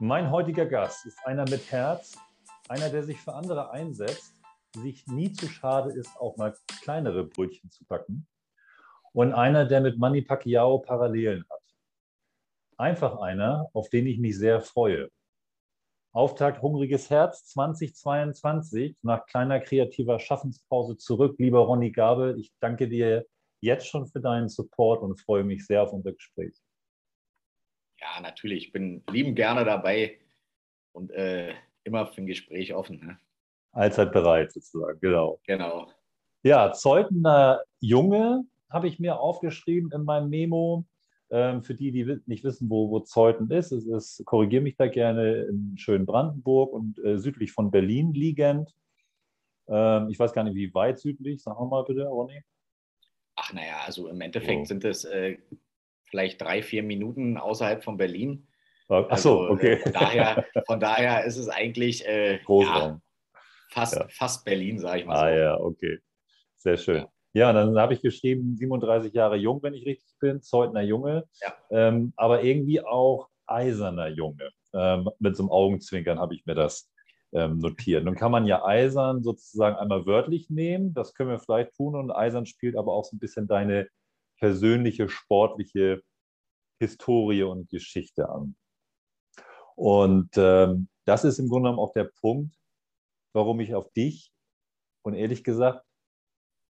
Mein heutiger Gast ist einer mit Herz, einer, der sich für andere einsetzt, sich nie zu schade ist, auch mal kleinere Brötchen zu backen und einer, der mit Manny Pacquiao Parallelen hat. Einfach einer, auf den ich mich sehr freue. Auftakt Hungriges Herz 2022, nach kleiner kreativer Schaffenspause zurück. Lieber Ronny Gabel, ich danke dir jetzt schon für deinen Support und freue mich sehr auf unser Gespräch. Ja, natürlich. Ich bin lieben gerne dabei und äh, immer für ein Gespräch offen. Ne? Allzeit bereit, sozusagen, genau. Genau. Ja, Zeutner Junge habe ich mir aufgeschrieben in meinem Memo. Ähm, für die, die nicht wissen, wo, wo Zeuthen ist, es ist, korrigiere mich da gerne, in schönen Brandenburg und äh, südlich von Berlin liegend. Ähm, ich weiß gar nicht, wie weit südlich, sagen wir mal bitte, Ronny. Ach naja, also im Endeffekt oh. sind es äh, vielleicht drei, vier Minuten außerhalb von Berlin. Ach so, also, okay. Äh, von, daher, von daher ist es eigentlich äh, ja, fast, ja. fast Berlin, sage ich mal ah, so. Ah ja, okay. Sehr schön. Ja. Ja, dann habe ich geschrieben, 37 Jahre jung, wenn ich richtig bin, Zeutner Junge, ähm, aber irgendwie auch eiserner Junge. Ähm, mit so einem Augenzwinkern habe ich mir das ähm, notiert. Nun kann man ja eisern sozusagen einmal wörtlich nehmen, das können wir vielleicht tun und eisern spielt aber auch so ein bisschen deine persönliche, sportliche Historie und Geschichte an. Und ähm, das ist im Grunde genommen auch der Punkt, warum ich auf dich und ehrlich gesagt,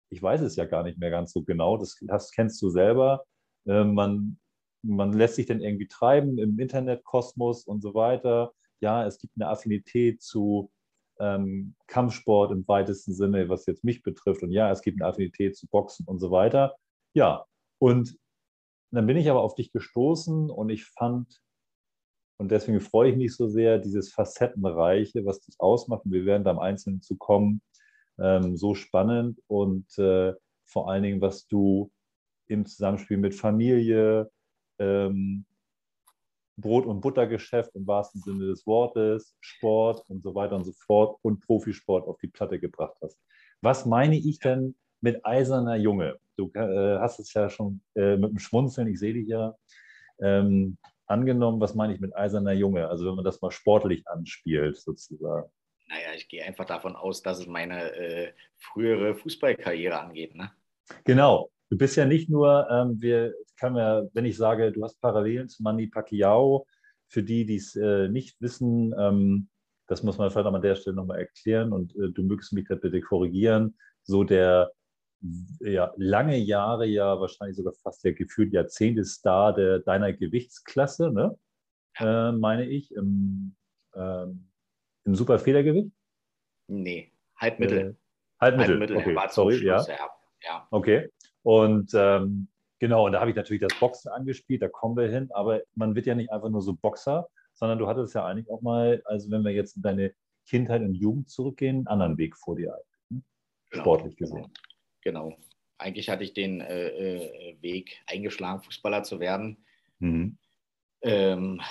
ich weiß es ja gar nicht mehr ganz so genau, das, das kennst du selber, äh, man, man lässt sich dann irgendwie treiben im Internetkosmos und so weiter. Ja, es gibt eine Affinität zu ähm, Kampfsport im weitesten Sinne, was jetzt mich betrifft. Und ja, es gibt eine Affinität zu Boxen und so weiter. Ja, und dann bin ich aber auf dich gestoßen und ich fand, und deswegen freue ich mich so sehr, dieses Facettenreiche, was dich ausmacht. Und wir werden da im Einzelnen zu kommen, ähm, so spannend und äh, vor allen Dingen, was du im Zusammenspiel mit Familie, ähm, Brot- und Buttergeschäft im wahrsten Sinne des Wortes, Sport und so weiter und so fort und Profisport auf die Platte gebracht hast. Was meine ich denn mit eiserner Junge? Du äh, hast es ja schon äh, mit dem Schmunzeln, ich sehe dich ja, ähm, angenommen. Was meine ich mit eiserner Junge? Also wenn man das mal sportlich anspielt, sozusagen. Naja, ich gehe einfach davon aus, dass es meine äh, frühere Fußballkarriere angeht. Ne? Genau. Du bist ja nicht nur, ähm, wir kann ja, wenn ich sage, du hast Parallelen zu Manny Pacquiao, für die, die es äh, nicht wissen, ähm, das muss man vielleicht an der Stelle nochmal erklären und äh, du mögst mich da bitte korrigieren. So der ja, lange Jahre, ja wahrscheinlich sogar fast der gefühlt Jahrzehnte Star der, deiner Gewichtsklasse, ne? Äh, meine ich, im, ähm, im Superfedergewicht? Nee, Halbmittel. Äh, Halbmittel, Halbmittel okay. war Sorry, Schluss, ja. ja. Okay, und ähm, genau, und da habe ich natürlich das Boxen angespielt, da kommen wir hin, aber man wird ja nicht einfach nur so Boxer, sondern du hattest ja eigentlich auch mal, also wenn wir jetzt in deine Kindheit und Jugend zurückgehen, einen anderen Weg vor dir, ne? genau. sportlich gesehen. Genau. Eigentlich hatte ich den äh, äh, Weg eingeschlagen, Fußballer zu werden. Mhm. Ähm,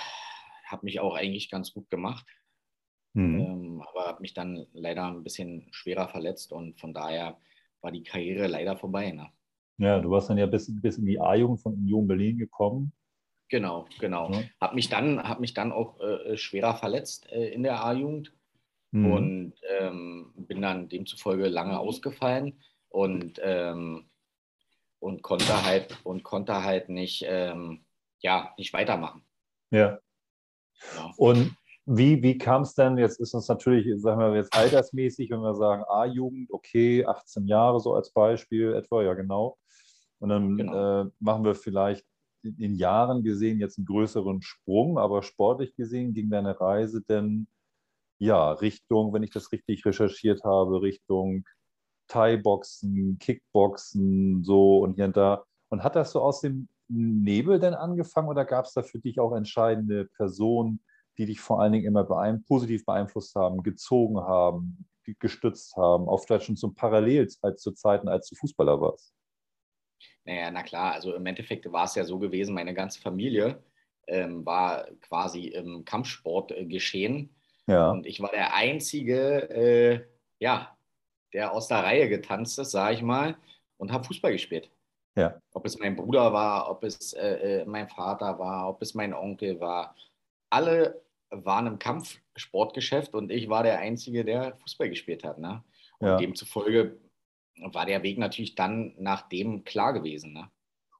habe mich auch eigentlich ganz gut gemacht. Mhm. Ähm, aber habe mich dann leider ein bisschen schwerer verletzt und von daher war die Karriere leider vorbei. Ne? Ja, du warst dann ja bis, bis in die A-Jugend von Union Berlin gekommen. Genau, genau. Ja. Habe mich, dann, hab mich dann auch äh, schwerer verletzt äh, in der A-Jugend mhm. und ähm, bin dann demzufolge lange ausgefallen und, ähm, und konnte halt und konnte halt nicht, ähm, ja, nicht weitermachen. Ja. ja. Und wie, wie kam es denn, jetzt ist uns natürlich, sagen wir jetzt altersmäßig, wenn wir sagen A-Jugend, okay, 18 Jahre so als Beispiel etwa, ja genau. Und dann genau. äh, machen wir vielleicht in Jahren gesehen jetzt einen größeren Sprung, aber sportlich gesehen ging deine Reise denn ja Richtung, wenn ich das richtig recherchiert habe, Richtung Thai-Boxen, Kickboxen, so und hier und da. Und hat das so aus dem Nebel denn angefangen oder gab es da für dich auch entscheidende Personen, die dich vor allen Dingen immer beein positiv beeinflusst haben, gezogen haben, gestützt haben, auch vielleicht schon zum Parallel als zu Zeiten, als du Fußballer warst? Naja, na klar, also im Endeffekt war es ja so gewesen, meine ganze Familie ähm, war quasi im Kampfsport äh, geschehen. Ja. Und ich war der Einzige, äh, ja, der aus der Reihe getanzt ist, sage ich mal, und habe Fußball gespielt. Ja. Ob es mein Bruder war, ob es äh, äh, mein Vater war, ob es mein Onkel war. Alle waren im Kampfsportgeschäft und ich war der Einzige, der Fußball gespielt hat. Ne? Und ja. demzufolge war der Weg natürlich dann nach dem klar gewesen. Ne?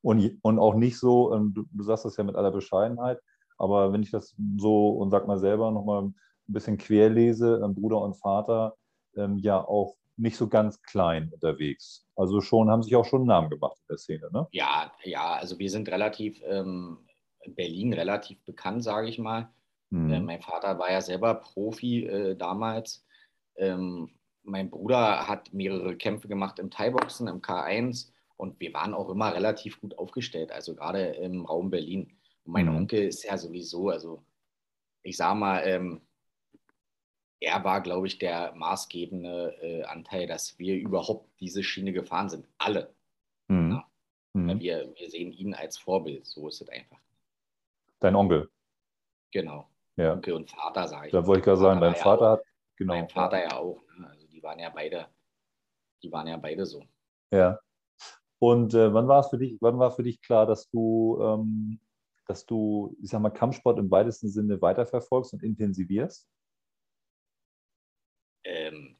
Und, und auch nicht so, ähm, du, du sagst das ja mit aller Bescheidenheit, aber wenn ich das so und sag mal selber nochmal ein bisschen querlese, ähm, Bruder und Vater ähm, ja auch nicht so ganz klein unterwegs. Also schon, haben sich auch schon einen Namen gemacht in der Szene, ne? Ja, ja, also wir sind relativ, ähm, in Berlin relativ bekannt, sage ich mal. Mhm. Äh, mein Vater war ja selber Profi äh, damals. Ähm, mein Bruder hat mehrere Kämpfe gemacht im Thai-Boxen, im K1 und wir waren auch immer relativ gut aufgestellt, also gerade im Raum Berlin. Und mein mhm. Onkel ist ja sowieso, also ich sage mal, ähm, er war, glaube ich, der maßgebende äh, Anteil, dass wir überhaupt diese Schiene gefahren sind. Alle. Mhm. Ja. Mhm. Wir, wir sehen ihn als Vorbild. So ist es einfach. Dein Onkel? Genau. Ja. Onkel und Vater, sage ich. Da wollte ich gerade sagen, dein Vater ja hat. Genau. Mein Vater ja auch. Ne? Also die waren ja beide, die waren ja beide so. Ja. Und äh, wann war es für dich, wann war für dich klar, dass du, ähm, dass du, ich sag mal, Kampfsport im weitesten Sinne weiterverfolgst und intensivierst? Ähm,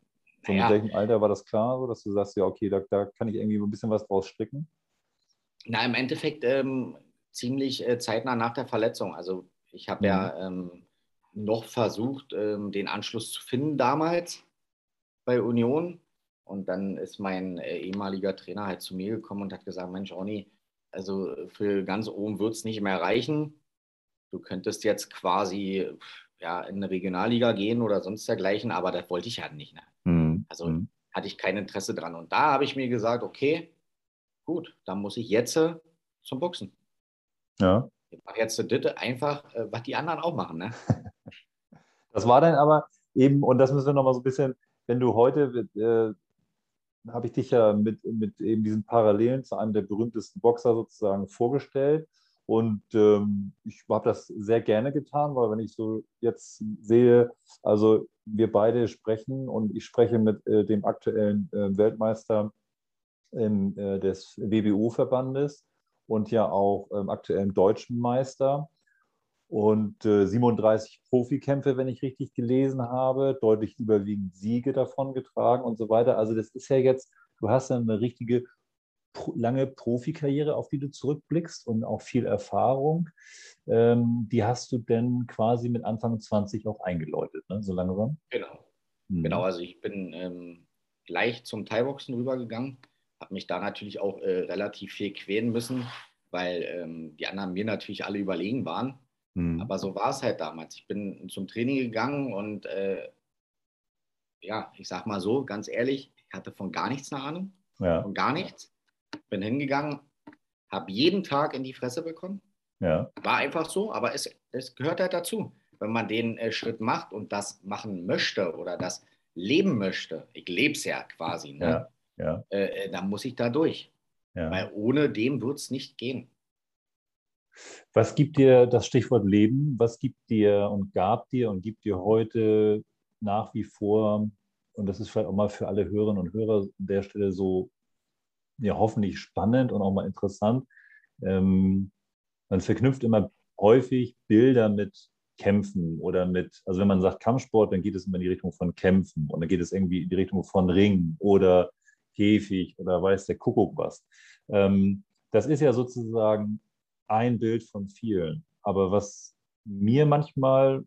so mit welchem Alter war das klar, so, dass du sagst, ja, okay, da, da kann ich irgendwie ein bisschen was draus stricken? Na, im Endeffekt ähm, ziemlich äh, zeitnah nach der Verletzung. Also ich habe mhm. ja ähm, noch versucht, ähm, den Anschluss zu finden damals bei Union. Und dann ist mein äh, ehemaliger Trainer halt zu mir gekommen und hat gesagt, Mensch, Ronny, also für ganz oben wird es nicht mehr reichen. Du könntest jetzt quasi ja, in eine Regionalliga gehen oder sonst dergleichen, aber das wollte ich halt nicht. Ne? Mhm. Also mhm. hatte ich kein Interesse dran. Und da habe ich mir gesagt, okay, gut, dann muss ich jetzt äh, zum Boxen. Ja. Ich mache jetzt das einfach, äh, was die anderen auch machen. Ne? das war dann aber eben, und das müssen wir nochmal so ein bisschen, wenn du heute, äh, habe ich dich ja mit, mit eben diesen Parallelen zu einem der berühmtesten Boxer sozusagen vorgestellt. Und ähm, ich habe das sehr gerne getan, weil wenn ich so jetzt sehe, also wir beide sprechen und ich spreche mit äh, dem aktuellen äh, Weltmeister ähm, äh, des WBO-Verbandes und ja auch ähm, aktuellen deutschen Meister und 37 äh, Profikämpfe, wenn ich richtig gelesen habe, deutlich überwiegend Siege davon getragen und so weiter. Also das ist ja jetzt, du hast ja eine richtige lange Profikarriere, auf die du zurückblickst und auch viel Erfahrung. Ähm, die hast du denn quasi mit Anfang 20 auch eingeläutet, ne? so langsam? Genau. Mhm. Genau, also ich bin ähm, gleich zum Thai-Boxen rübergegangen, habe mich da natürlich auch äh, relativ viel quälen müssen, weil ähm, die anderen mir natürlich alle überlegen waren. Mhm. Aber so war es halt damals. Ich bin zum Training gegangen und äh, ja, ich sag mal so, ganz ehrlich, ich hatte von gar nichts eine Ahnung. Ja. Von gar nichts bin hingegangen, habe jeden Tag in die Fresse bekommen. Ja. War einfach so, aber es, es gehört halt dazu. Wenn man den äh, Schritt macht und das machen möchte oder das leben möchte, ich lebe es ja quasi, ne? ja. Ja. Äh, äh, dann muss ich da durch. Ja. Weil ohne dem wird es nicht gehen. Was gibt dir das Stichwort Leben? Was gibt dir und gab dir und gibt dir heute nach wie vor, und das ist vielleicht auch mal für alle Hörerinnen und Hörer an der Stelle so ja hoffentlich spannend und auch mal interessant. Ähm, man verknüpft immer häufig Bilder mit Kämpfen oder mit, also wenn man sagt Kampfsport, dann geht es immer in die Richtung von Kämpfen und dann geht es irgendwie in die Richtung von Ring oder Käfig oder weiß der Kuckuck was. Ähm, das ist ja sozusagen ein Bild von vielen. Aber was mir manchmal,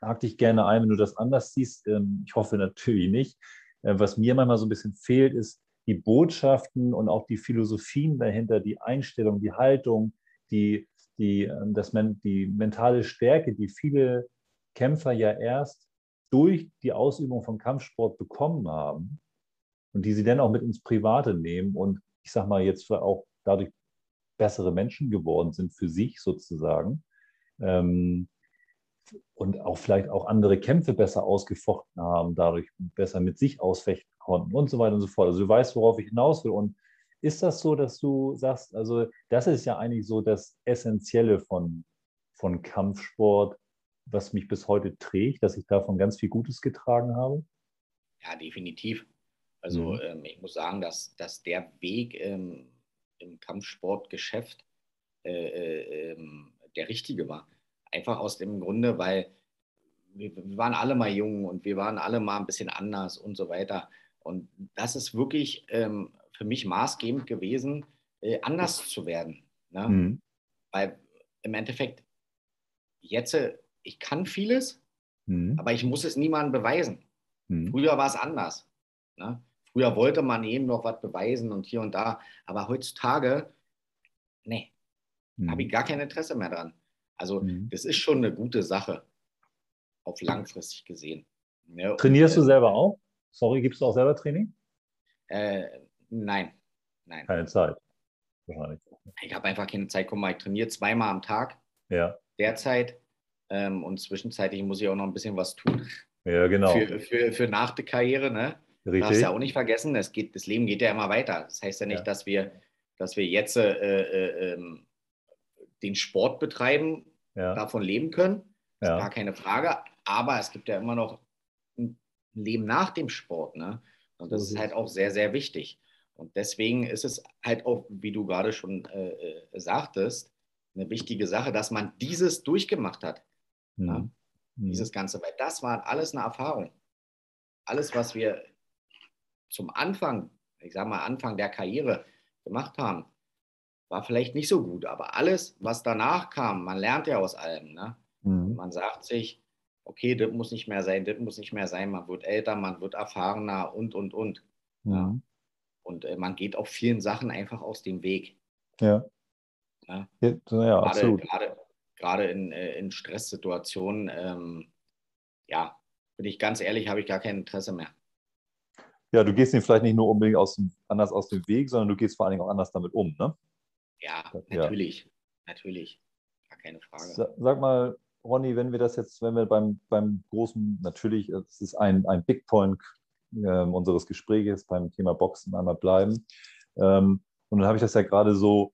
hake ich gerne ein, wenn du das anders siehst, ähm, ich hoffe natürlich nicht, äh, was mir manchmal so ein bisschen fehlt, ist die Botschaften und auch die Philosophien dahinter, die Einstellung, die Haltung, die, die, ähm, das, die mentale Stärke, die viele Kämpfer ja erst durch die Ausübung von Kampfsport bekommen haben und die sie dann auch mit ins Private nehmen und ich sage mal jetzt auch dadurch bessere Menschen geworden sind für sich sozusagen ähm, und auch vielleicht auch andere Kämpfe besser ausgefochten haben, dadurch besser mit sich ausfechten konnten und so weiter und so fort. Also du weißt, worauf ich hinaus will. Und ist das so, dass du sagst, also das ist ja eigentlich so das Essentielle von, von Kampfsport, was mich bis heute trägt, dass ich davon ganz viel Gutes getragen habe? Ja, definitiv. Also mhm. ähm, ich muss sagen, dass, dass der Weg ähm, im Kampfsportgeschäft äh, äh, ähm, der richtige war. Einfach aus dem Grunde, weil wir, wir waren alle mal jung und wir waren alle mal ein bisschen anders und so weiter. Und das ist wirklich ähm, für mich maßgebend gewesen, äh, anders zu werden. Ne? Mhm. Weil im Endeffekt, jetzt, äh, ich kann vieles, mhm. aber ich muss es niemandem beweisen. Mhm. Früher war es anders. Ne? Früher wollte man eben noch was beweisen und hier und da, aber heutzutage, nee, mhm. habe ich gar kein Interesse mehr dran. Also mhm. das ist schon eine gute Sache, auf langfristig gesehen. Ne? Trainierst und, du selber auch? Sorry, gibst du auch selber Training? Äh, nein, nein. Keine Zeit. Wahrscheinlich. Ich habe einfach keine Zeit. Guck mal, ich trainiere zweimal am Tag. Ja. Derzeit. Ähm, und zwischenzeitlich muss ich auch noch ein bisschen was tun. Ja, genau. Für, für, für nach der Karriere, ne? Richtig. Darfst ja auch nicht vergessen, das, geht, das Leben geht ja immer weiter. Das heißt ja nicht, ja. dass wir, dass wir jetzt äh, äh, ähm, den Sport betreiben, ja. davon leben können. Das ja. ist gar keine Frage. Aber es gibt ja immer noch ein Leben nach dem Sport. Ne? Und das ist halt auch sehr, sehr wichtig. Und deswegen ist es halt auch, wie du gerade schon äh, äh sagtest, eine wichtige Sache, dass man dieses durchgemacht hat. Mhm. Mhm. Dieses Ganze, weil das war alles eine Erfahrung. Alles, was wir zum Anfang, ich sage mal Anfang der Karriere gemacht haben, war vielleicht nicht so gut. Aber alles, was danach kam, man lernt ja aus allem. Ne? Mhm. Man sagt sich, okay, das muss nicht mehr sein, das muss nicht mehr sein. Man wird älter, man wird erfahrener und, und, und. Mhm. Ja. Und äh, man geht auch vielen Sachen einfach aus dem Weg. Ja. Ja, ja, ja gerade, absolut. Gerade, gerade in, äh, in Stresssituationen, ähm, ja, bin ich ganz ehrlich, habe ich gar kein Interesse mehr. Ja, du gehst ihn vielleicht nicht nur unbedingt aus dem, anders aus dem Weg, sondern du gehst vor allen Dingen auch anders damit um, ne? Ja, natürlich. Natürlich. Gar keine Frage. Sag mal, Ronny, wenn wir das jetzt, wenn wir beim, beim großen, natürlich, es ist ein, ein Big Point äh, unseres Gesprächs beim Thema Boxen einmal bleiben. Ähm, und dann habe ich das ja gerade so,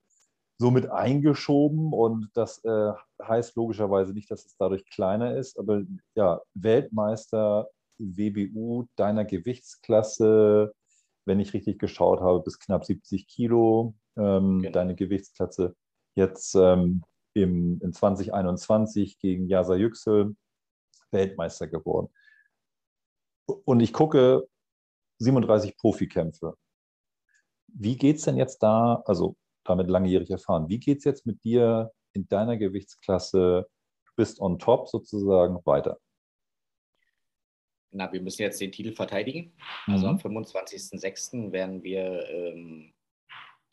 so mit eingeschoben und das äh, heißt logischerweise nicht, dass es dadurch kleiner ist, aber ja, Weltmeister WBU deiner Gewichtsklasse, wenn ich richtig geschaut habe, bis knapp 70 Kilo, ähm, genau. deine Gewichtsklasse jetzt ähm, im, in 2021 gegen Jasa Yüksel Weltmeister geworden. Und ich gucke 37 Profikämpfe. Wie geht es denn jetzt da, also damit langjährig erfahren, wie geht es jetzt mit dir in deiner Gewichtsklasse, du bist on top sozusagen, weiter? Na, wir müssen jetzt den Titel verteidigen. Also mhm. am 25.06. werden wir ähm,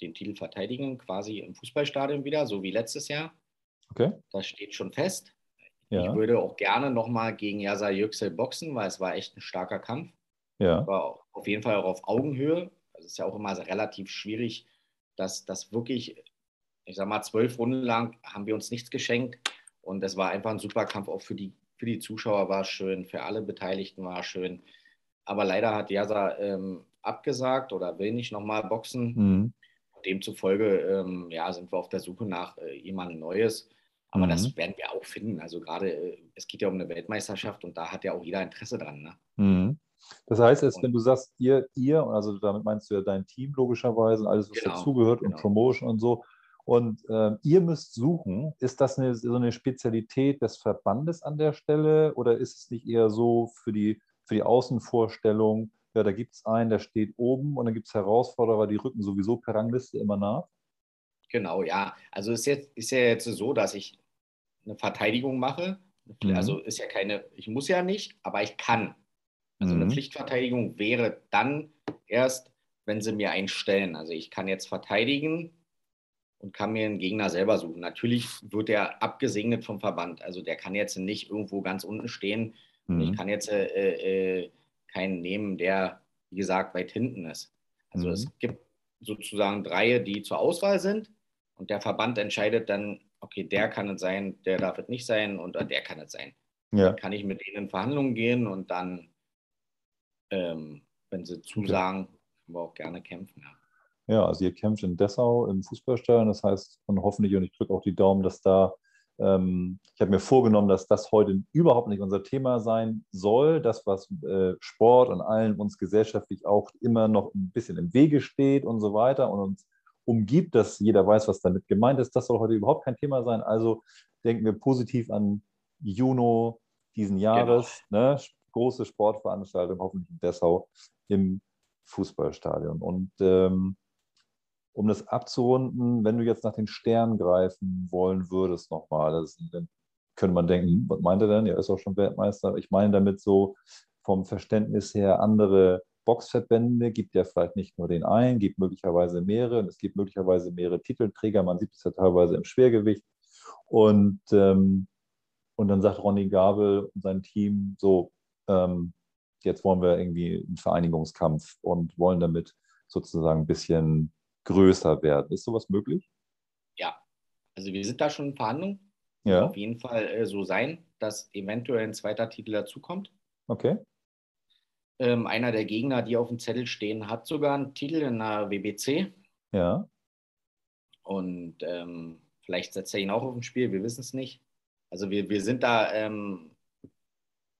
den Titel verteidigen, quasi im Fußballstadion wieder, so wie letztes Jahr. Okay. Das steht schon fest. Ja. Ich würde auch gerne nochmal gegen Yasa Yüksel boxen, weil es war echt ein starker Kampf. Ja. War auf jeden Fall auch auf Augenhöhe. Also es ist ja auch immer relativ schwierig, dass das wirklich, ich sag mal, zwölf Runden lang haben wir uns nichts geschenkt. Und es war einfach ein super Kampf auch für die, für die Zuschauer war es schön, für alle Beteiligten war es schön. Aber leider hat Yasa ähm, abgesagt oder will nicht nochmal boxen. Mhm. Demzufolge ähm, ja, sind wir auf der Suche nach äh, jemandem Neues. Aber mhm. das werden wir auch finden. Also gerade, äh, es geht ja um eine Weltmeisterschaft und da hat ja auch jeder Interesse dran. Ne? Mhm. Das heißt, jetzt, wenn du sagst, ihr, ihr, also damit meinst du ja dein Team logischerweise und alles, was genau, dazugehört genau. und Promotion und so. Und äh, ihr müsst suchen, ist das eine, so eine Spezialität des Verbandes an der Stelle oder ist es nicht eher so für die, für die Außenvorstellung, ja, da gibt es einen, der steht oben und dann gibt es Herausforderer, die rücken sowieso per Rangliste immer nach? Genau, ja. Also ist, jetzt, ist ja jetzt so, dass ich eine Verteidigung mache. Mhm. Also ist ja keine, ich muss ja nicht, aber ich kann. Also mhm. eine Pflichtverteidigung wäre dann erst, wenn sie mir einen stellen. Also ich kann jetzt verteidigen und kann mir einen Gegner selber suchen. Natürlich wird er abgesegnet vom Verband. Also der kann jetzt nicht irgendwo ganz unten stehen. Mhm. Ich kann jetzt äh, äh, keinen nehmen, der, wie gesagt, weit hinten ist. Also mhm. es gibt sozusagen drei, die zur Auswahl sind und der Verband entscheidet dann, okay, der kann es sein, der darf es nicht sein und der kann es sein. Ja. Dann kann ich mit denen in Verhandlungen gehen und dann, ähm, wenn sie zusagen, können wir auch gerne kämpfen. Ja. ja, also ihr kämpft in Dessau im Fußballstadion, das heißt, und hoffentlich, und ich drücke auch die Daumen, dass da ähm, ich habe mir vorgenommen, dass das heute überhaupt nicht unser Thema sein soll. Das, was äh, Sport und allen uns gesellschaftlich auch immer noch ein bisschen im Wege steht und so weiter und uns umgibt, dass jeder weiß, was damit gemeint ist, das soll heute überhaupt kein Thema sein. Also denken wir positiv an Juno, diesen Jahres. Genau. Ne? Große Sportveranstaltung, hoffentlich in Dessau im Fußballstadion. Und ähm, um das abzurunden, wenn du jetzt nach den Sternen greifen wollen würdest nochmal, dann könnte man denken, was meint er denn? Er ist auch schon Weltmeister. Ich meine damit so vom Verständnis her andere Boxverbände, gibt ja vielleicht nicht nur den einen, gibt möglicherweise mehrere und es gibt möglicherweise mehrere Titelträger. Man sieht es ja teilweise im Schwergewicht. Und, ähm, und dann sagt Ronny Gabel und sein Team so, ähm, jetzt wollen wir irgendwie einen Vereinigungskampf und wollen damit sozusagen ein bisschen größer werden. Ist sowas möglich? Ja, also wir sind da schon in Verhandlungen. Ja. Auf jeden Fall äh, so sein, dass eventuell ein zweiter Titel dazukommt. Okay. Ähm, einer der Gegner, die auf dem Zettel stehen, hat sogar einen Titel in der WBC. Ja. Und ähm, vielleicht setzt er ihn auch auf ein Spiel, wir wissen es nicht. Also wir, wir sind da, ähm,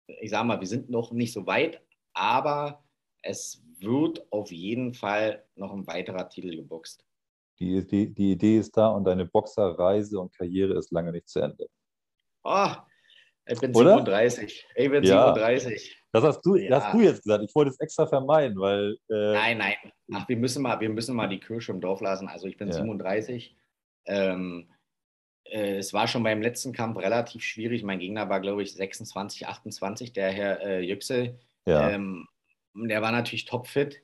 ich sage mal, wir sind noch nicht so weit, aber es wird auf jeden Fall noch ein weiterer Titel geboxt. Die, die, die Idee ist da und deine Boxerreise und Karriere ist lange nicht zu Ende. Oh, ich bin Oder? 37. Ich bin ja. 37. Das hast, du, ja. hast du jetzt gesagt. Ich wollte es extra vermeiden, weil. Äh, nein, nein. Ach, wir müssen, mal, wir müssen mal die Kirsche im Dorf lassen. Also, ich bin ja. 37. Ähm, äh, es war schon beim letzten Kampf relativ schwierig. Mein Gegner war, glaube ich, 26, 28, der Herr äh, Yüksel. Ja. Ähm, der war natürlich topfit.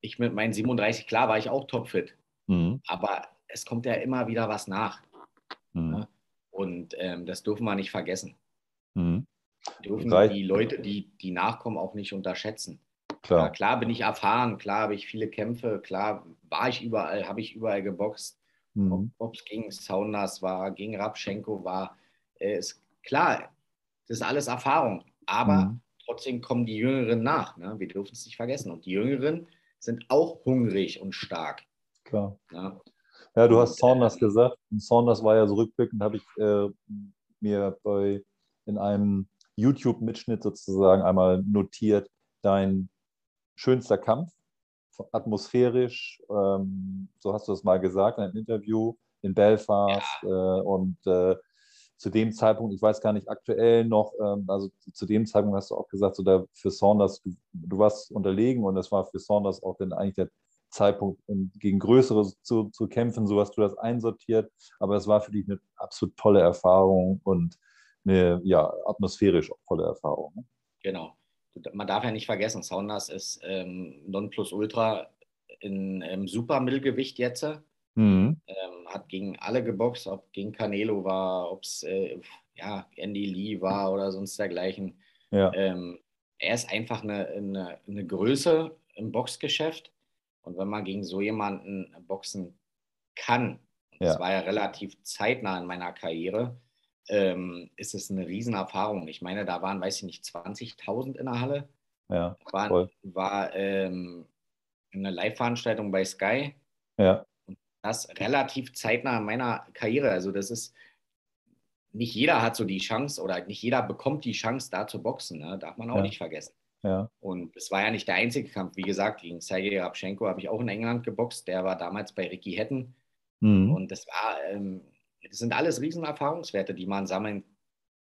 Ich mit meinen 37, klar, war ich auch topfit. Mhm. Aber es kommt ja immer wieder was nach. Mhm. Ne? Und ähm, das dürfen wir nicht vergessen. Mhm. Dürfen Reicht. die Leute, die, die nachkommen, auch nicht unterschätzen. Klar. Ja, klar bin ich erfahren, klar habe ich viele Kämpfe, klar war ich überall, habe ich überall geboxt. Mhm. Ob es gegen Saunders war, gegen Rabschenko war, äh, ist klar, das ist alles Erfahrung. Aber mhm trotzdem kommen die Jüngeren nach. Ne? Wir dürfen es nicht vergessen. Und die Jüngeren sind auch hungrig und stark. Klar. Ja, ja du hast Saunders äh, gesagt. Und Saunders war ja so rückblickend, habe ich äh, mir bei, in einem YouTube-Mitschnitt sozusagen einmal notiert, dein schönster Kampf, atmosphärisch, ähm, so hast du es mal gesagt in einem Interview in Belfast ja. äh, und äh, zu dem Zeitpunkt, ich weiß gar nicht aktuell noch, ähm, also zu dem Zeitpunkt hast du auch gesagt, so da für Saunders, du, du warst unterlegen und es war für Saunders auch dann eigentlich der Zeitpunkt, gegen Größere zu, zu kämpfen, so hast du das einsortiert. Aber es war für dich eine absolut tolle Erfahrung und eine ja, atmosphärisch auch tolle Erfahrung. Ne? Genau. Man darf ja nicht vergessen, Saunders ist ähm, Nonplusultra in, im Supermittelgewicht jetzt. Mhm. Ähm, hat gegen alle geboxt, ob gegen Canelo war, ob es äh, ja, Andy Lee war oder sonst dergleichen. Ja. Ähm, er ist einfach eine, eine, eine, Größe im Boxgeschäft. Und wenn man gegen so jemanden boxen kann, ja. das war ja relativ zeitnah in meiner Karriere, ähm, ist es eine Riesenerfahrung. Ich meine, da waren, weiß ich nicht, 20.000 in der Halle. Ja, war, war ähm, eine Live-Veranstaltung bei Sky. Ja das relativ zeitnah in meiner Karriere. Also das ist, nicht jeder hat so die Chance oder nicht jeder bekommt die Chance, da zu boxen. Ne? Darf man auch ja. nicht vergessen. Ja. Und es war ja nicht der einzige Kampf. Wie gesagt, gegen Sergei Rabchenko habe ich auch in England geboxt. Der war damals bei Ricky Hatton. Mhm. Und das war, ähm, das sind alles Riesenerfahrungswerte, die man sammeln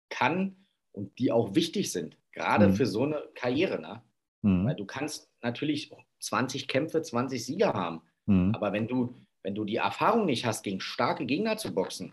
kann und die auch wichtig sind. Gerade mhm. für so eine Karriere. Ne? Mhm. Weil du kannst natürlich 20 Kämpfe, 20 Sieger haben. Mhm. Aber wenn du wenn du die Erfahrung nicht hast, gegen starke Gegner zu boxen,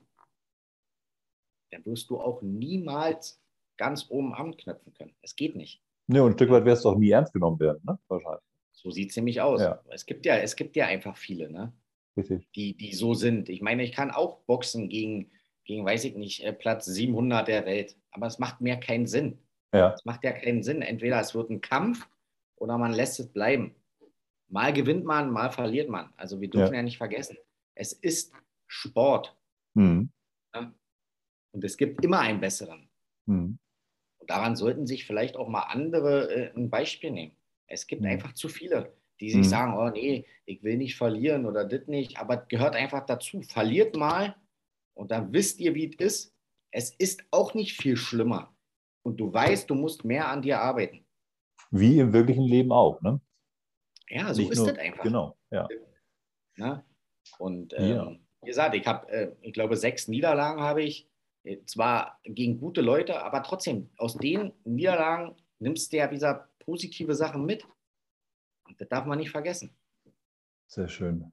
dann wirst du auch niemals ganz oben anknöpfen können. Es geht nicht. Ne, und ein Stück weit wirst du auch nie ernst genommen werden, ne? Wahrscheinlich. So sieht es nämlich aus. Ja. Es, gibt ja, es gibt ja einfach viele, ne? Richtig. Die, die so sind. Ich meine, ich kann auch boxen gegen, gegen, weiß ich nicht, äh, Platz 700 der Welt. Aber es macht mehr keinen Sinn. Ja. Es macht ja keinen Sinn. Entweder es wird ein Kampf oder man lässt es bleiben. Mal gewinnt man, mal verliert man. Also wir dürfen ja, ja nicht vergessen, es ist Sport. Mhm. Ja? Und es gibt immer einen besseren. Mhm. Und daran sollten sich vielleicht auch mal andere äh, ein Beispiel nehmen. Es gibt mhm. einfach zu viele, die sich mhm. sagen, oh nee, ich will nicht verlieren oder das nicht, aber gehört einfach dazu. Verliert mal und dann wisst ihr, wie es ist. Es ist auch nicht viel schlimmer. Und du weißt, du musst mehr an dir arbeiten. Wie im wirklichen Leben auch, ne? Ja, so Nicht ist nur, das einfach. Genau, ja. Na? Und ähm, ja. wie gesagt, ich habe, äh, ich glaube, sechs Niederlagen habe ich. äh, zwar gegen gute Leute, aber trotzdem, aus den Niederlagen nimmst du ja wieder positive Sachen mit. Und das darf man nicht vergessen. Sehr schön.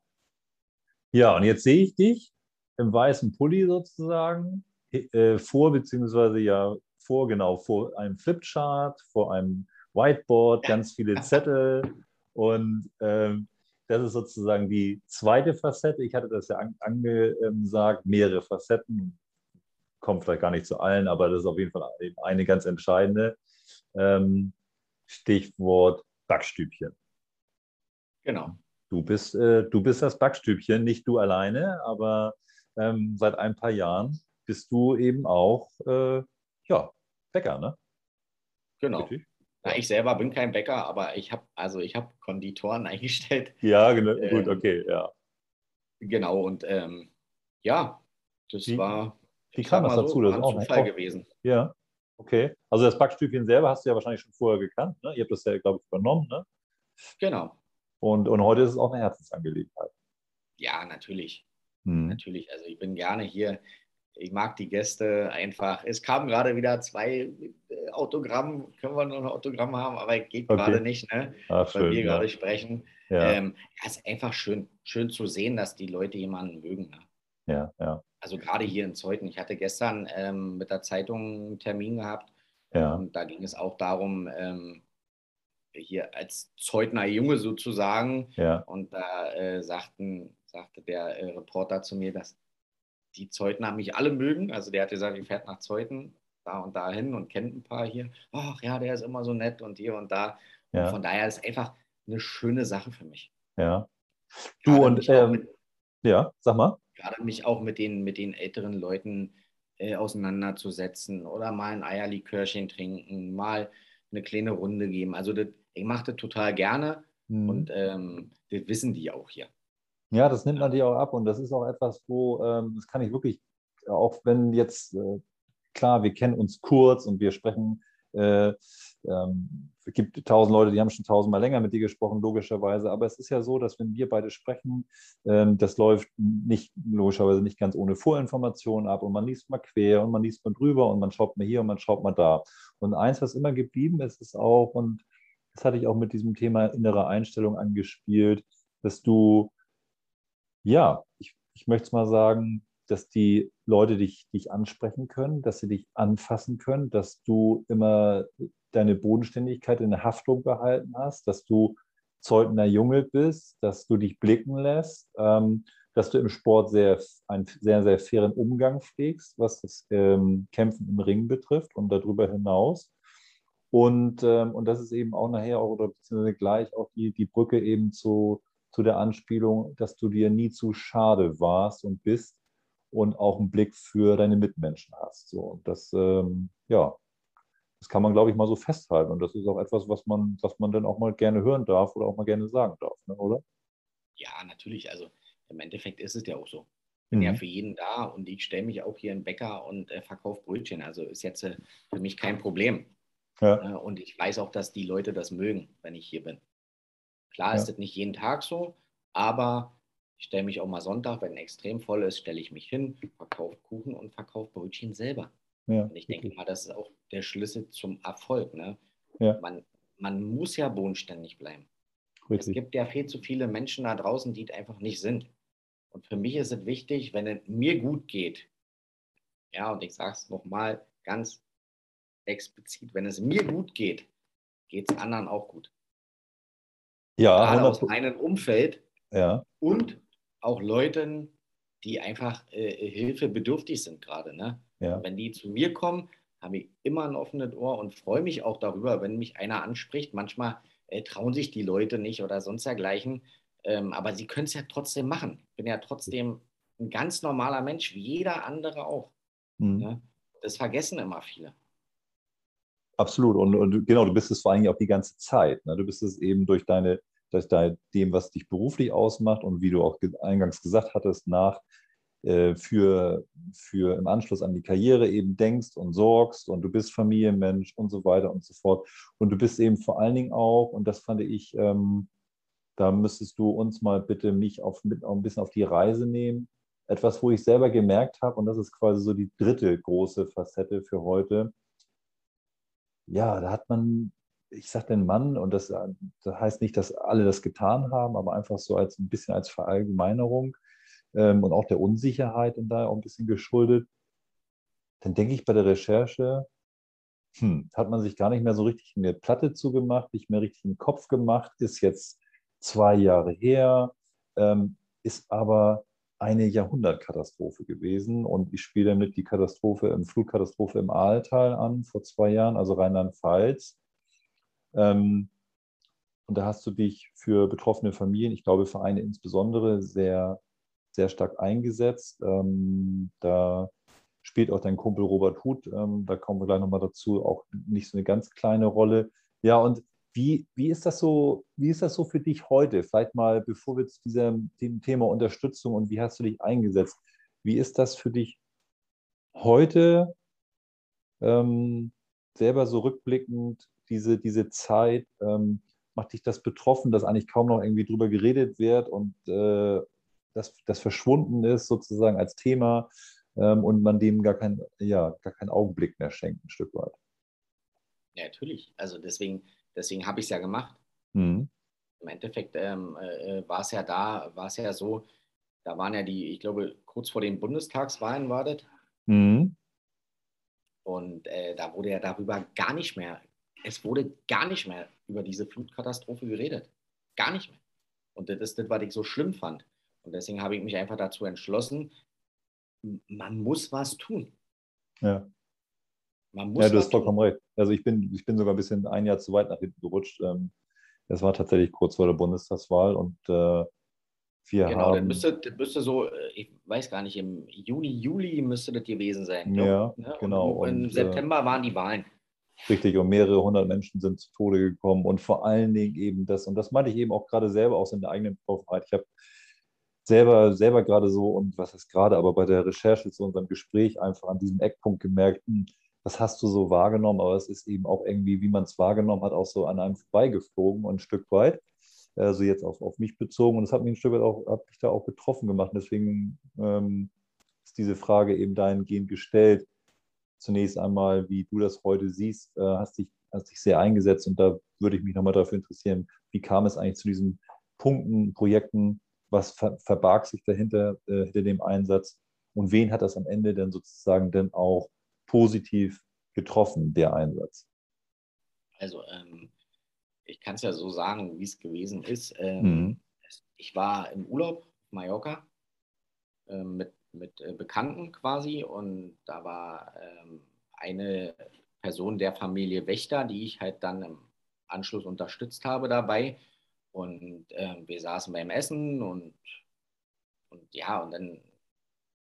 Ja, und jetzt sehe ich dich im weißen Pulli sozusagen äh, vor, beziehungsweise ja vor, genau, vor einem Flipchart, vor einem Whiteboard, ganz viele Zettel. Und ähm, das ist sozusagen die zweite Facette. Ich hatte das ja angesagt, mehrere Facetten. Kommt vielleicht gar nicht zu allen, aber das ist auf jeden Fall eine ganz entscheidende. Ähm, Stichwort Backstübchen. Genau. Du bist, äh, du bist das Backstübchen, nicht du alleine, aber ähm, seit ein paar Jahren bist du eben auch äh, ja, Bäcker, ne? Genau. Na, ich selber bin kein Bäcker, aber ich habe also ich habe Konditoren eingestellt. Ja, genau. Ähm, gut, okay, ja. Genau, und ähm, ja, das wie, war. Wie kam das dazu? So, das ist auch ein Zufall gewesen. Ja, okay. Also das Backstübchen selber hast du ja wahrscheinlich schon vorher gekannt. Ne? Ihr habt das ja, glaube ich, übernommen, ne? Genau. Und, und heute ist es auch eine Herzensangelegenheit. Ja, natürlich. Hm. Natürlich. Also ich bin gerne hier. Ich mag die Gäste einfach. Es kamen gerade wieder zwei äh, Autogramm. Können wir noch ein Autogramm haben, aber geht okay. gerade nicht, ne? Ach, weil wir ja. gerade sprechen. Ja. Ähm, es ist einfach schön, schön zu sehen, dass die Leute jemanden mögen. Ne? Ja, ja. Also gerade hier in Zeuthen. Ich hatte gestern ähm, mit der Zeitung einen Termin gehabt. Ja. Und da ging es auch darum, ähm, hier als Zeutner Junge sozusagen. Ja. Und da äh, sagten, sagte der äh, Reporter zu mir, dass die Zeutner mich alle mögen. Also der hat gesagt, ich fährt nach Zeuthen da und da hin und kennt ein paar hier. Ach ja, der ist immer so nett und hier und da. Ja. Und von daher ist es einfach eine schöne Sache für mich. Ja. Du gerade und ähm, mit, ja, sag mal. Gerade mich auch mit den, mit den älteren Leuten äh, auseinanderzusetzen oder mal ein Eierlikörchen trinken, mal eine kleine Runde geben. Also das, ich mache das total gerne mhm. und ähm, das wissen die auch hier. Ja, das nimmt dir auch ab und das ist auch etwas, wo, ähm, das kann ich wirklich, auch wenn jetzt, äh, klar, wir kennen uns kurz und wir sprechen, äh, ähm, es gibt tausend Leute, die haben schon tausendmal länger mit dir gesprochen, logischerweise, aber es ist ja so, dass wenn wir beide sprechen, ähm, das läuft nicht, logischerweise nicht ganz ohne Vorinformationen ab und man liest mal quer und man liest mal drüber und man schaut mal hier und man schaut mal da. Und eins, was immer geblieben ist, ist auch, und das hatte ich auch mit diesem Thema innere Einstellung angespielt, dass du ja, ich, ich möchte es mal sagen, dass die Leute dich, dich ansprechen können, dass sie dich anfassen können, dass du immer deine Bodenständigkeit in Haftung behalten hast, dass du Zeugner Junge bist, dass du dich blicken lässt, ähm, dass du im Sport sehr, einen sehr, sehr fairen Umgang pflegst, was das ähm, Kämpfen im Ring betrifft und darüber hinaus. Und, ähm, und das ist eben auch nachher auch, oder beziehungsweise gleich auch die, die Brücke eben zu, zu der Anspielung, dass du dir nie zu schade warst und bist und auch einen Blick für deine Mitmenschen hast. So, und das, ähm, ja, das kann man, glaube ich, mal so festhalten. Und das ist auch etwas, was man, was man dann auch mal gerne hören darf oder auch mal gerne sagen darf, ne, oder? Ja, natürlich. Also im Endeffekt ist es ja auch so. Ich bin mhm. ja für jeden da und ich stelle mich auch hier in Bäcker und äh, verkaufe Brötchen. Also ist jetzt äh, für mich kein Problem. Ja. Äh, und ich weiß auch, dass die Leute das mögen, wenn ich hier bin. Klar ja. ist das nicht jeden Tag so, aber ich stelle mich auch mal Sonntag, wenn extrem voll ist, stelle ich mich hin, verkaufe Kuchen und verkaufe Brötchen selber. Ja, und ich denke mal, das ist auch der Schlüssel zum Erfolg. Ne? Ja. Man, man muss ja bodenständig bleiben. Richtig. Es gibt ja viel zu viele Menschen da draußen, die einfach nicht sind. Und für mich ist es wichtig, wenn es mir gut geht, ja, und ich sage es nochmal ganz explizit, wenn es mir gut geht, geht es anderen auch gut. Ja, gerade aus meinem Umfeld ja. und auch Leuten, die einfach äh, hilfebedürftig sind gerade. Ne? Ja. Wenn die zu mir kommen, habe ich immer ein offenes Ohr und freue mich auch darüber, wenn mich einer anspricht. Manchmal äh, trauen sich die Leute nicht oder sonst dergleichen, ähm, aber sie können es ja trotzdem machen. Ich bin ja trotzdem ein ganz normaler Mensch, wie jeder andere auch. Mhm. Ne? Das vergessen immer viele. Absolut. Und, und, genau, du bist es vor allem auch die ganze Zeit. Ne? Du bist es eben durch deine dass da dem, was dich beruflich ausmacht und wie du auch eingangs gesagt hattest, nach äh, für, für im Anschluss an die Karriere eben denkst und sorgst und du bist Familienmensch und so weiter und so fort. Und du bist eben vor allen Dingen auch, und das fand ich, ähm, da müsstest du uns mal bitte mich auf, mit, auch ein bisschen auf die Reise nehmen. etwas, wo ich selber gemerkt habe, und das ist quasi so die dritte große Facette für heute. Ja, da hat man, ich sage den Mann, und das, das, heißt nicht, dass alle das getan haben, aber einfach so als ein bisschen als Verallgemeinerung ähm, und auch der Unsicherheit und da auch ein bisschen geschuldet. Dann denke ich bei der Recherche, hm, hat man sich gar nicht mehr so richtig eine Platte zugemacht, nicht mehr richtig einen Kopf gemacht, ist jetzt zwei Jahre her, ähm, ist aber eine Jahrhundertkatastrophe gewesen. Und ich spiele damit die Katastrophe, im Flutkatastrophe im Aaltal an vor zwei Jahren, also Rheinland-Pfalz. Ähm, und da hast du dich für betroffene Familien, ich glaube Vereine insbesondere, sehr, sehr stark eingesetzt. Ähm, da spielt auch dein Kumpel Robert Huth, ähm, da kommen wir gleich nochmal dazu, auch nicht so eine ganz kleine Rolle. Ja, und wie, wie, ist das so, wie ist das so für dich heute? Vielleicht mal, bevor wir zu diesem Thema Unterstützung und wie hast du dich eingesetzt? Wie ist das für dich heute, ähm, selber so rückblickend, diese, diese Zeit? Ähm, macht dich das betroffen, dass eigentlich kaum noch irgendwie drüber geredet wird und äh, das, das verschwunden ist sozusagen als Thema? ähm, und man dem gar, kein, ja, gar keinen Augenblick mehr schenkt, ein Stück weit. Ja, natürlich. Also deswegen, deswegen habe ich es ja gemacht. Mhm. Im Endeffekt ähm, äh, war es ja da, war es ja so, da waren ja die, ich glaube, kurz vor den Bundestagswahlen war das. Mhm. Und äh, da wurde ja darüber gar nicht mehr, es wurde gar nicht mehr über diese Flutkatastrophe geredet. Gar nicht mehr. Und das ist das, was ich so schlimm fand. Und deswegen habe ich mich einfach dazu entschlossen, man muss was tun. Ja. Man muss ja, du hast vollkommen recht. Also ich bin, ich bin sogar ein bisschen ein Jahr zu weit nach hinten gerutscht. Ähm, es war tatsächlich kurz vor der Bundestagswahl und äh, wir genau, haben. Dann müsste, das müsste so, äh, ich weiß gar nicht, im Juni, Juli müsste das gewesen sein. Ja, ne? genau. Und, Im äh, September waren die Wahlen. Richtig, und mehrere hundert Menschen sind zu Tode gekommen und vor allen Dingen eben das, und das meinte ich eben auch gerade selber aus in der eigenen Betroffenheit. Ich habe selber, selber gerade so, und was ist gerade, aber bei der Recherche zu unserem Gespräch einfach an diesem Eckpunkt gemerkt, hm, das hast du so wahrgenommen, aber es ist eben auch irgendwie, wie man es wahrgenommen hat, auch so an einem vorbeigeflogen und ein Stück weit. Also jetzt auf, auf mich bezogen und es hat mich ein Stück weit auch, hat mich da auch betroffen gemacht. Deswegen ähm, ist diese Frage eben dahingehend gestellt. Zunächst einmal, wie du das heute siehst, äh, hast, dich, hast dich sehr eingesetzt und da würde ich mich nochmal dafür interessieren, wie kam es eigentlich zu diesen Punkten, Projekten, was ver verbarg sich dahinter, äh, hinter dem Einsatz und wen hat das am Ende denn sozusagen dann auch positiv getroffen, der Einsatz? Also ähm, ich kann es ja so sagen, wie es gewesen ist. Ähm, mhm. Ich war im Urlaub Mallorca äh, mit, mit äh, Bekannten quasi und da war ähm, eine Person der Familie Wächter, die ich halt dann im Anschluss unterstützt habe dabei. Und äh, wir saßen beim Essen und, und ja, und dann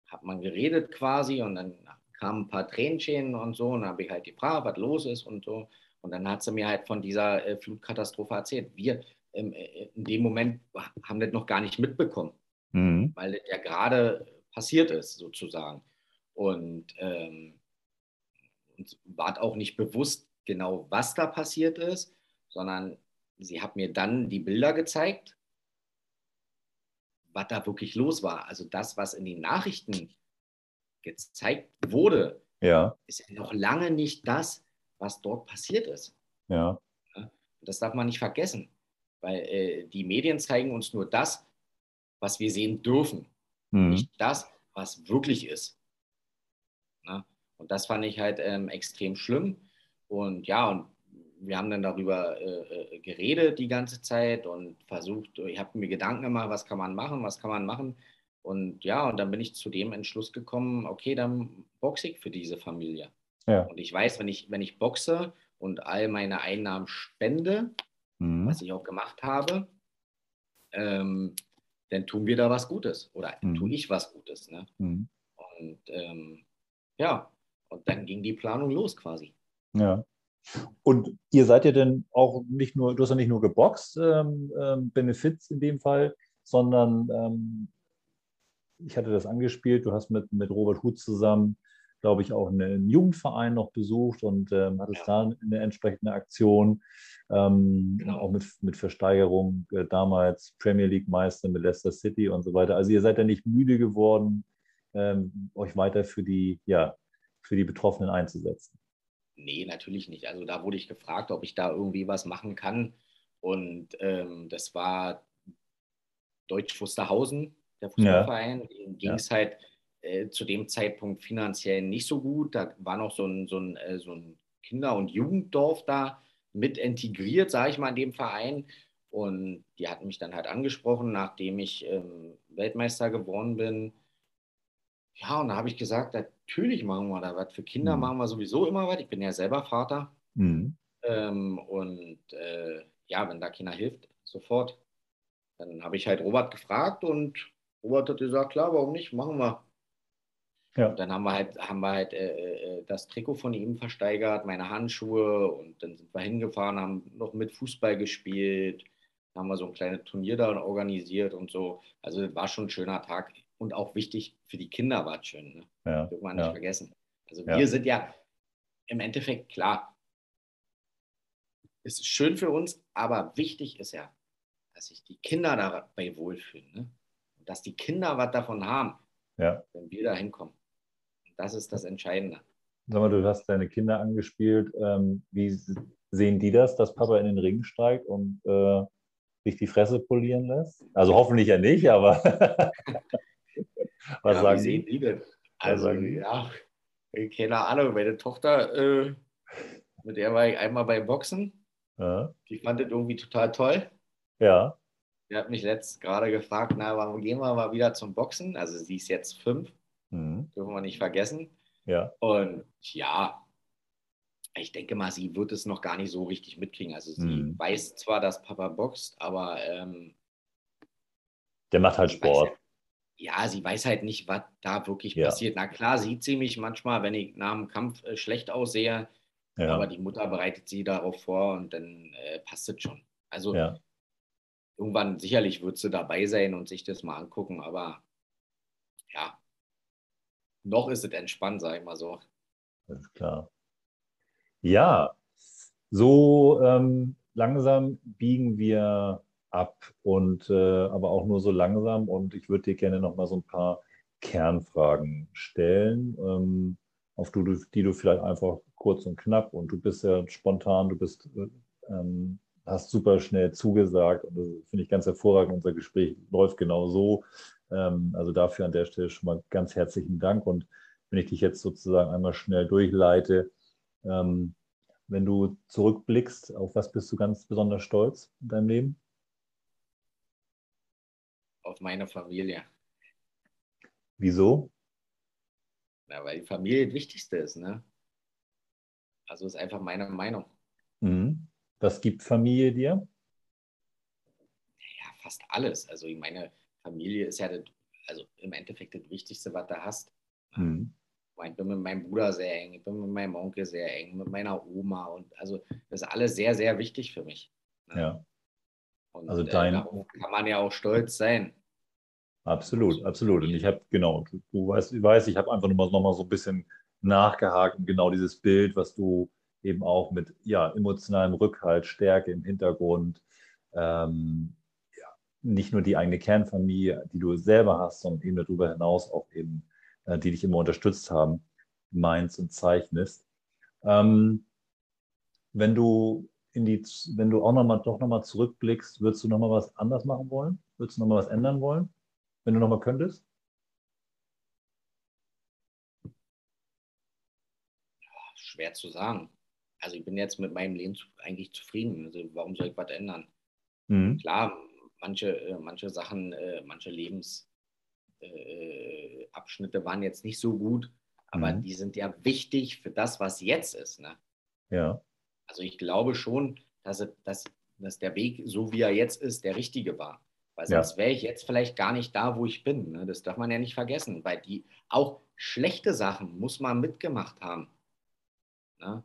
hat man geredet quasi und dann kamen ein paar Tränchen und so und dann habe ich halt gefragt, was los ist und so. Und dann hat sie mir halt von dieser äh, Flutkatastrophe erzählt. Wir ähm, äh, in dem Moment haben das noch gar nicht mitbekommen, mhm. weil das ja gerade passiert ist sozusagen. Und ähm, uns war auch nicht bewusst genau, was da passiert ist, sondern sie hat mir dann die Bilder gezeigt, was da wirklich los war. Also das, was in den Nachrichten gezeigt wurde, ja. ist ja noch lange nicht das, was dort passiert ist. Ja. Das darf man nicht vergessen, weil äh, die Medien zeigen uns nur das, was wir sehen dürfen, mhm. nicht das, was wirklich ist. Na? Und das fand ich halt ähm, extrem schlimm. Und ja, und wir haben dann darüber äh, äh, geredet die ganze Zeit und versucht, ich habe mir Gedanken gemacht, was kann man machen, was kann man machen. Und ja, und dann bin ich zu dem Entschluss gekommen, okay, dann boxe ich für diese Familie. Ja. Und ich weiß, wenn ich, wenn ich boxe und all meine Einnahmen spende, mhm. was ich auch gemacht habe, ähm, dann tun wir da was Gutes oder mhm. tue ich was Gutes. Ne? Mhm. Und ähm, ja, und dann ging die Planung los quasi. Ja. Und ihr seid ja dann auch nicht nur, du hast ja nicht nur geboxt, ähm, ähm, Benefits in dem Fall, sondern ähm, ich hatte das angespielt, du hast mit, mit Robert Huth zusammen glaube ich, auch einen Jugendverein noch besucht und ähm, hattest ja. da eine entsprechende Aktion. Ähm, genau. Auch mit, mit Versteigerung äh, damals Premier League Meister mit Leicester City und so weiter. Also ihr seid ja nicht müde geworden, ähm, euch weiter für die, ja, für die Betroffenen einzusetzen. Nee, natürlich nicht. Also da wurde ich gefragt, ob ich da irgendwie was machen kann. Und ähm, das war Deutsch Wusterhausen, der Fußballverein. Ja. Ging es ja. halt äh, zu dem Zeitpunkt finanziell nicht so gut. Da war noch so ein, so ein, äh, so ein Kinder- und Jugenddorf da mit integriert, sage ich mal, in dem Verein. Und die hatten mich dann halt angesprochen, nachdem ich ähm, Weltmeister geworden bin. Ja, und da habe ich gesagt, natürlich machen wir da was. Für Kinder mhm. machen wir sowieso immer was. Ich bin ja selber Vater. Mhm. Ähm, und äh, ja, wenn da keiner hilft, sofort. Dann habe ich halt Robert gefragt und Robert hat gesagt, klar, warum nicht, machen wir. Ja. Und dann haben wir halt, haben wir halt äh, äh, das Trikot von ihm versteigert, meine Handschuhe und dann sind wir hingefahren, haben noch mit Fußball gespielt, dann haben wir so ein kleines Turnier da organisiert und so. Also war schon ein schöner Tag und auch wichtig für die Kinder war es schön. Ne? Ja. Dürfen wir nicht ja. vergessen. Also ja. wir sind ja im Endeffekt klar, es ist schön für uns, aber wichtig ist ja, dass sich die Kinder dabei wohlfühlen. Ne? Und dass die Kinder was davon haben, ja. wenn wir da hinkommen. Das ist das Entscheidende. Sag mal, du hast deine Kinder angespielt. Ähm, wie sehen die das, dass Papa in den Ring steigt und äh, sich die Fresse polieren lässt? Also hoffentlich ja nicht, aber was ja, sagen wie sehen die denn? Also, ja, keine Ahnung, meine Tochter, äh, mit der war ich einmal beim Boxen. Ja. Die fand das irgendwie total toll. Ja. Die hat mich letzt gerade gefragt, na, warum gehen wir mal wieder zum Boxen? Also sie ist jetzt fünf. Mhm. Dürfen wir nicht vergessen. Ja. Und ja, ich denke mal, sie wird es noch gar nicht so richtig mitkriegen. Also sie mhm. weiß zwar, dass Papa boxt, aber ähm, der macht halt Sport. Halt, ja, sie weiß halt nicht, was da wirklich ja. passiert. Na klar, sieht sie mich manchmal, wenn ich nach dem Kampf äh, schlecht aussehe, ja. aber die Mutter bereitet sie darauf vor und dann äh, passt es schon. Also ja. irgendwann sicherlich wird sie dabei sein und sich das mal angucken, aber ja, noch ist es entspannt, sag ich mal so. Alles klar. Ja, so ähm, langsam biegen wir ab und äh, aber auch nur so langsam und ich würde dir gerne noch mal so ein paar Kernfragen stellen, ähm, auf du, die du vielleicht einfach kurz und knapp und du bist ja spontan, du bist äh, ähm, hast super schnell zugesagt und das finde ich ganz hervorragend. Unser Gespräch läuft genau so. Ähm, also dafür an der Stelle schon mal ganz herzlichen Dank. Und wenn ich dich jetzt sozusagen einmal schnell durchleite, ähm, wenn du zurückblickst, auf was bist du ganz besonders stolz in deinem Leben? Auf meine Familie. Wieso? Na, weil die Familie das Wichtigste ist, ne? Also ist einfach meine Meinung. Mhm. Was gibt Familie dir? Ja, fast alles. Also ich meine, Familie ist ja das, also im Endeffekt das Wichtigste, was du hast. Mhm. Ich bin mit meinem Bruder sehr eng, ich bin mit meinem Onkel sehr eng, mit meiner Oma und also das ist alles sehr, sehr wichtig für mich. Ne? Ja. Und also äh, dein... Kann man ja auch stolz sein. Absolut, absolut. Und ich habe, genau, du, du weißt, ich weiß, ich habe einfach nur mal, noch mal so ein bisschen nachgehakt und genau dieses Bild, was du eben auch mit ja, emotionalem Rückhalt, Stärke im Hintergrund, ähm, nicht nur die eigene Kernfamilie, die du selber hast, sondern eben darüber hinaus auch eben, äh, die dich immer unterstützt haben, meinst und zeichnest. Ähm, wenn du in die, wenn du auch nochmal doch nochmal zurückblickst, würdest du nochmal was anders machen wollen? Würdest du nochmal was ändern wollen, wenn du nochmal könntest? Schwer zu sagen. Also ich bin jetzt mit meinem Leben eigentlich zufrieden. Also warum soll ich was ändern? Mhm. Klar, manche, äh, manche Sachen, äh, manche Lebensabschnitte waren jetzt nicht so gut, aber mhm. die sind ja wichtig für das, was jetzt ist. Ne? Ja. Also ich glaube schon, dass, dass, dass der Weg, so wie er jetzt ist, der richtige war. Weil sonst ja. wäre ich jetzt vielleicht gar nicht da, wo ich bin. Ne? Das darf man ja nicht vergessen, weil die auch schlechte Sachen muss man mitgemacht haben. Ne?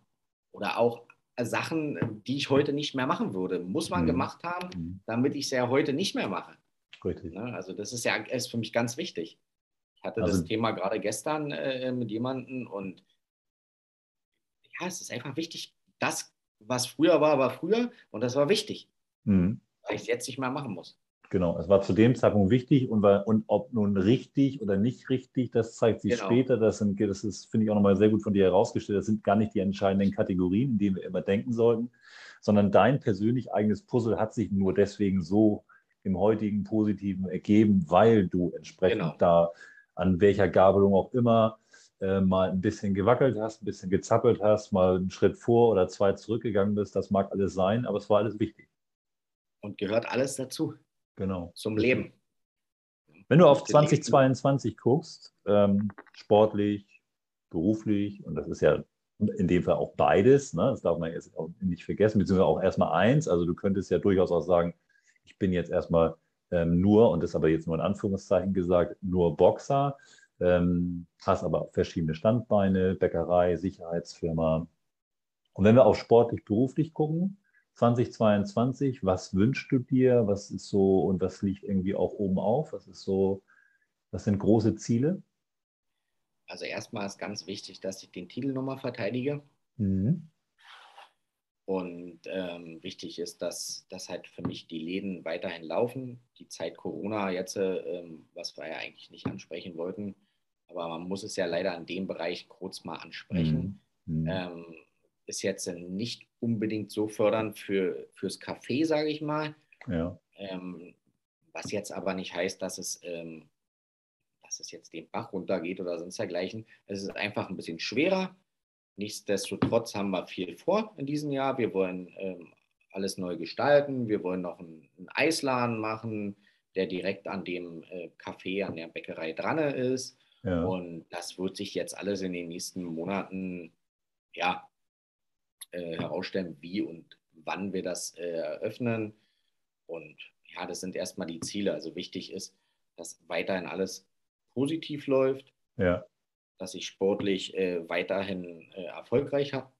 Oder auch Sachen, die ich heute nicht mehr machen würde, muss man mhm. gemacht haben, mhm. damit ich es ja heute nicht mehr mache. Richtig. Ne? Also das ist ja ist für mich ganz wichtig. Ich hatte also, das Thema gerade gestern äh, mit jemandem und ja, es ist einfach wichtig, das, was früher war, war früher und das war wichtig, mhm. weil ich es jetzt nicht mehr machen muss. Genau, es war zu dem Zeitpunkt wichtig und, war, und ob nun richtig oder nicht richtig, das zeigt sich genau. später. Das, sind, das ist, finde ich, auch nochmal sehr gut von dir herausgestellt. Das sind gar nicht die entscheidenden Kategorien, in denen wir immer denken sollten, sondern dein persönlich eigenes Puzzle hat sich nur deswegen so im heutigen Positiven ergeben, weil du entsprechend genau. da an welcher Gabelung auch immer äh, mal ein bisschen gewackelt hast, ein bisschen gezappelt hast, mal einen Schritt vor oder zwei zurückgegangen bist. Das mag alles sein, aber es war alles wichtig. Und gehört alles dazu. Genau. Zum Leben. Wenn du auf 2022 guckst, ähm, sportlich, beruflich, und das ist ja in dem Fall auch beides, ne? das darf man jetzt auch nicht vergessen, beziehungsweise auch erstmal eins. Also du könntest ja durchaus auch sagen, ich bin jetzt erstmal ähm, nur, und das aber jetzt nur in Anführungszeichen gesagt, nur Boxer, ähm, hast aber verschiedene Standbeine, Bäckerei, Sicherheitsfirma. Und wenn wir auch sportlich, beruflich gucken, 2022, was wünschst du dir? Was ist so und was liegt irgendwie auch oben auf? Was ist so, was sind große Ziele? Also erstmal ist ganz wichtig, dass ich den Titel nochmal verteidige. Mhm. Und ähm, wichtig ist, dass, dass halt für mich die Läden weiterhin laufen. Die Zeit Corona jetzt, ähm, was wir ja eigentlich nicht ansprechen wollten, aber man muss es ja leider in dem Bereich kurz mal ansprechen. Mhm. Ähm, ist jetzt nicht unbedingt so fördernd für, fürs Café, sage ich mal. Ja. Ähm, was jetzt aber nicht heißt, dass es, ähm, dass es jetzt den Bach runtergeht oder sonst dergleichen. Es ist einfach ein bisschen schwerer. Nichtsdestotrotz haben wir viel vor in diesem Jahr. Wir wollen ähm, alles neu gestalten. Wir wollen noch einen, einen Eisladen machen, der direkt an dem äh, Café, an der Bäckerei dran ist. Ja. Und das wird sich jetzt alles in den nächsten Monaten ja, äh, herausstellen, wie und wann wir das äh, eröffnen. Und ja, das sind erstmal die Ziele. Also wichtig ist, dass weiterhin alles positiv läuft, ja. dass ich sportlich äh, weiterhin äh, erfolgreich hab,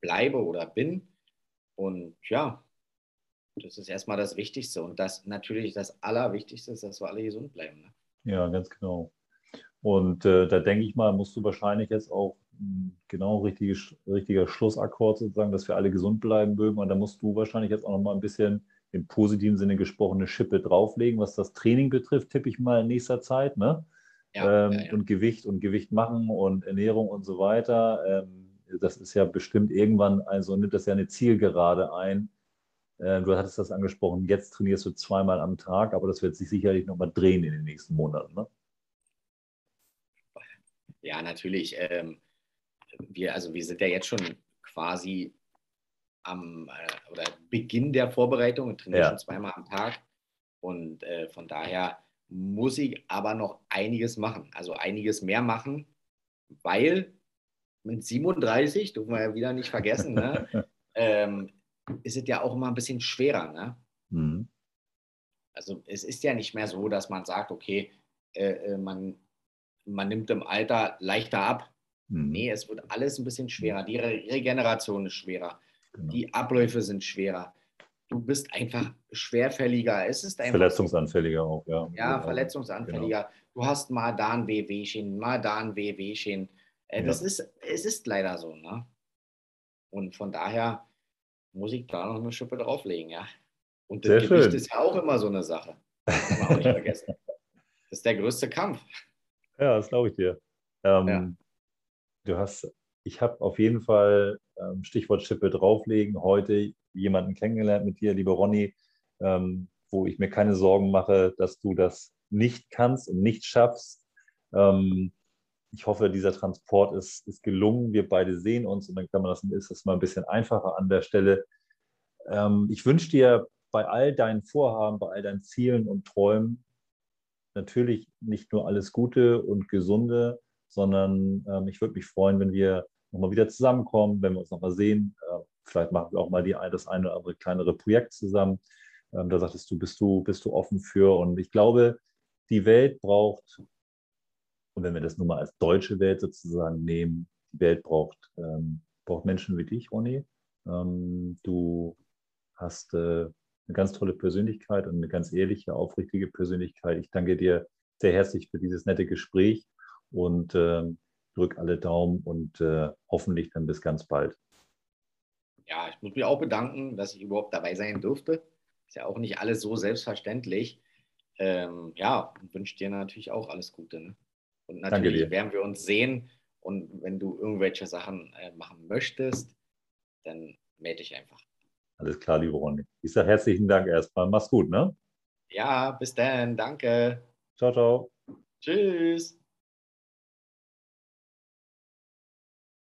bleibe oder bin. Und ja, das ist erstmal das Wichtigste. Und das natürlich das Allerwichtigste ist, dass wir alle gesund bleiben. Ne? Ja, ganz genau. Und äh, da denke ich mal, musst du wahrscheinlich jetzt auch genau richtige, richtiger Schlussakkord sozusagen, dass wir alle gesund bleiben mögen. Und da musst du wahrscheinlich jetzt auch noch mal ein bisschen im positiven Sinne gesprochene Schippe drauflegen, was das Training betrifft, tippe ich mal in nächster Zeit. Ne? Ja, ähm, ja, ja. Und Gewicht und Gewicht machen und Ernährung und so weiter. Ähm, das ist ja bestimmt irgendwann, also nimmt das ja eine Zielgerade ein. Äh, du hattest das angesprochen, jetzt trainierst du zweimal am Tag, aber das wird sich sicherlich nochmal drehen in den nächsten Monaten. Ne? Ja, natürlich. Ähm, wir, also wir sind ja jetzt schon quasi am äh, oder Beginn der Vorbereitung und trainieren ja. schon zweimal am Tag. Und äh, von daher muss ich aber noch einiges machen, also einiges mehr machen, weil mit 37, dürfen wir ja wieder nicht vergessen, ne, ähm, ist es ja auch immer ein bisschen schwerer. Ne? Mhm. Also es ist ja nicht mehr so, dass man sagt, okay, äh, äh man, man nimmt im Alter leichter ab. Nee, es wird alles ein bisschen schwerer. Die Re Regeneration ist schwerer. Genau. Die Abläufe sind schwerer. Du bist einfach schwerfälliger. Es ist einfach verletzungsanfälliger auch, ja. Ja, verletzungsanfälliger. Genau. Du hast mal da ein Wehwehchen, mal da ein Wehwehchen. Äh, ja. Das ist, es ist leider so, ne? Und von daher muss ich da noch eine Schippe drauflegen, ja. Und das Sehr Gewicht schön. ist ja auch immer so eine Sache. Das kann man auch nicht vergessen. Das ist der größte Kampf. Ja, das glaube ich dir. Ähm, ja du hast, ich habe auf jeden Fall ähm, Stichwort Schippe drauflegen, heute jemanden kennengelernt mit dir, liebe Ronny, ähm, wo ich mir keine Sorgen mache, dass du das nicht kannst und nicht schaffst. Ähm, ich hoffe, dieser Transport ist, ist gelungen. Wir beide sehen uns und dann kann man das, ist das mal ein bisschen einfacher an der Stelle. Ich wünsche dir bei all deinen Vorhaben, bei all deinen Zielen und Träumen natürlich nicht nur alles Gute und Gesunde, sondern ähm, ich würde mich freuen, wenn wir nochmal wieder zusammenkommen, wenn wir uns nochmal sehen. Äh, vielleicht machen wir auch mal die, das eine oder andere kleinere Projekt zusammen. Ähm, da sagtest du, bist du, bist du offen für. Und ich glaube, die Welt braucht, und wenn wir das nun mal als deutsche Welt sozusagen nehmen, die Welt braucht, ähm, braucht Menschen wie dich, Ronny. Ähm, du hast äh, eine ganz tolle Persönlichkeit und eine ganz ehrliche, aufrichtige Persönlichkeit. Ich danke dir sehr herzlich für dieses nette Gespräch und äh, drück alle Daumen und äh, hoffentlich dann bis ganz bald. Ja, ich muss mich auch bedanken, dass ich überhaupt dabei sein durfte. Ist ja auch nicht alles so selbstverständlich. Ähm, ja, wünsche dir natürlich auch alles Gute. Ne? Und natürlich werden wir uns sehen. Und wenn du irgendwelche Sachen äh, machen möchtest, dann melde dich einfach. Alles klar, liebe Ronny. Ich sage herzlichen Dank erstmal. Mach's gut, ne? Ja, bis dann. Danke. Ciao, ciao. Tschüss.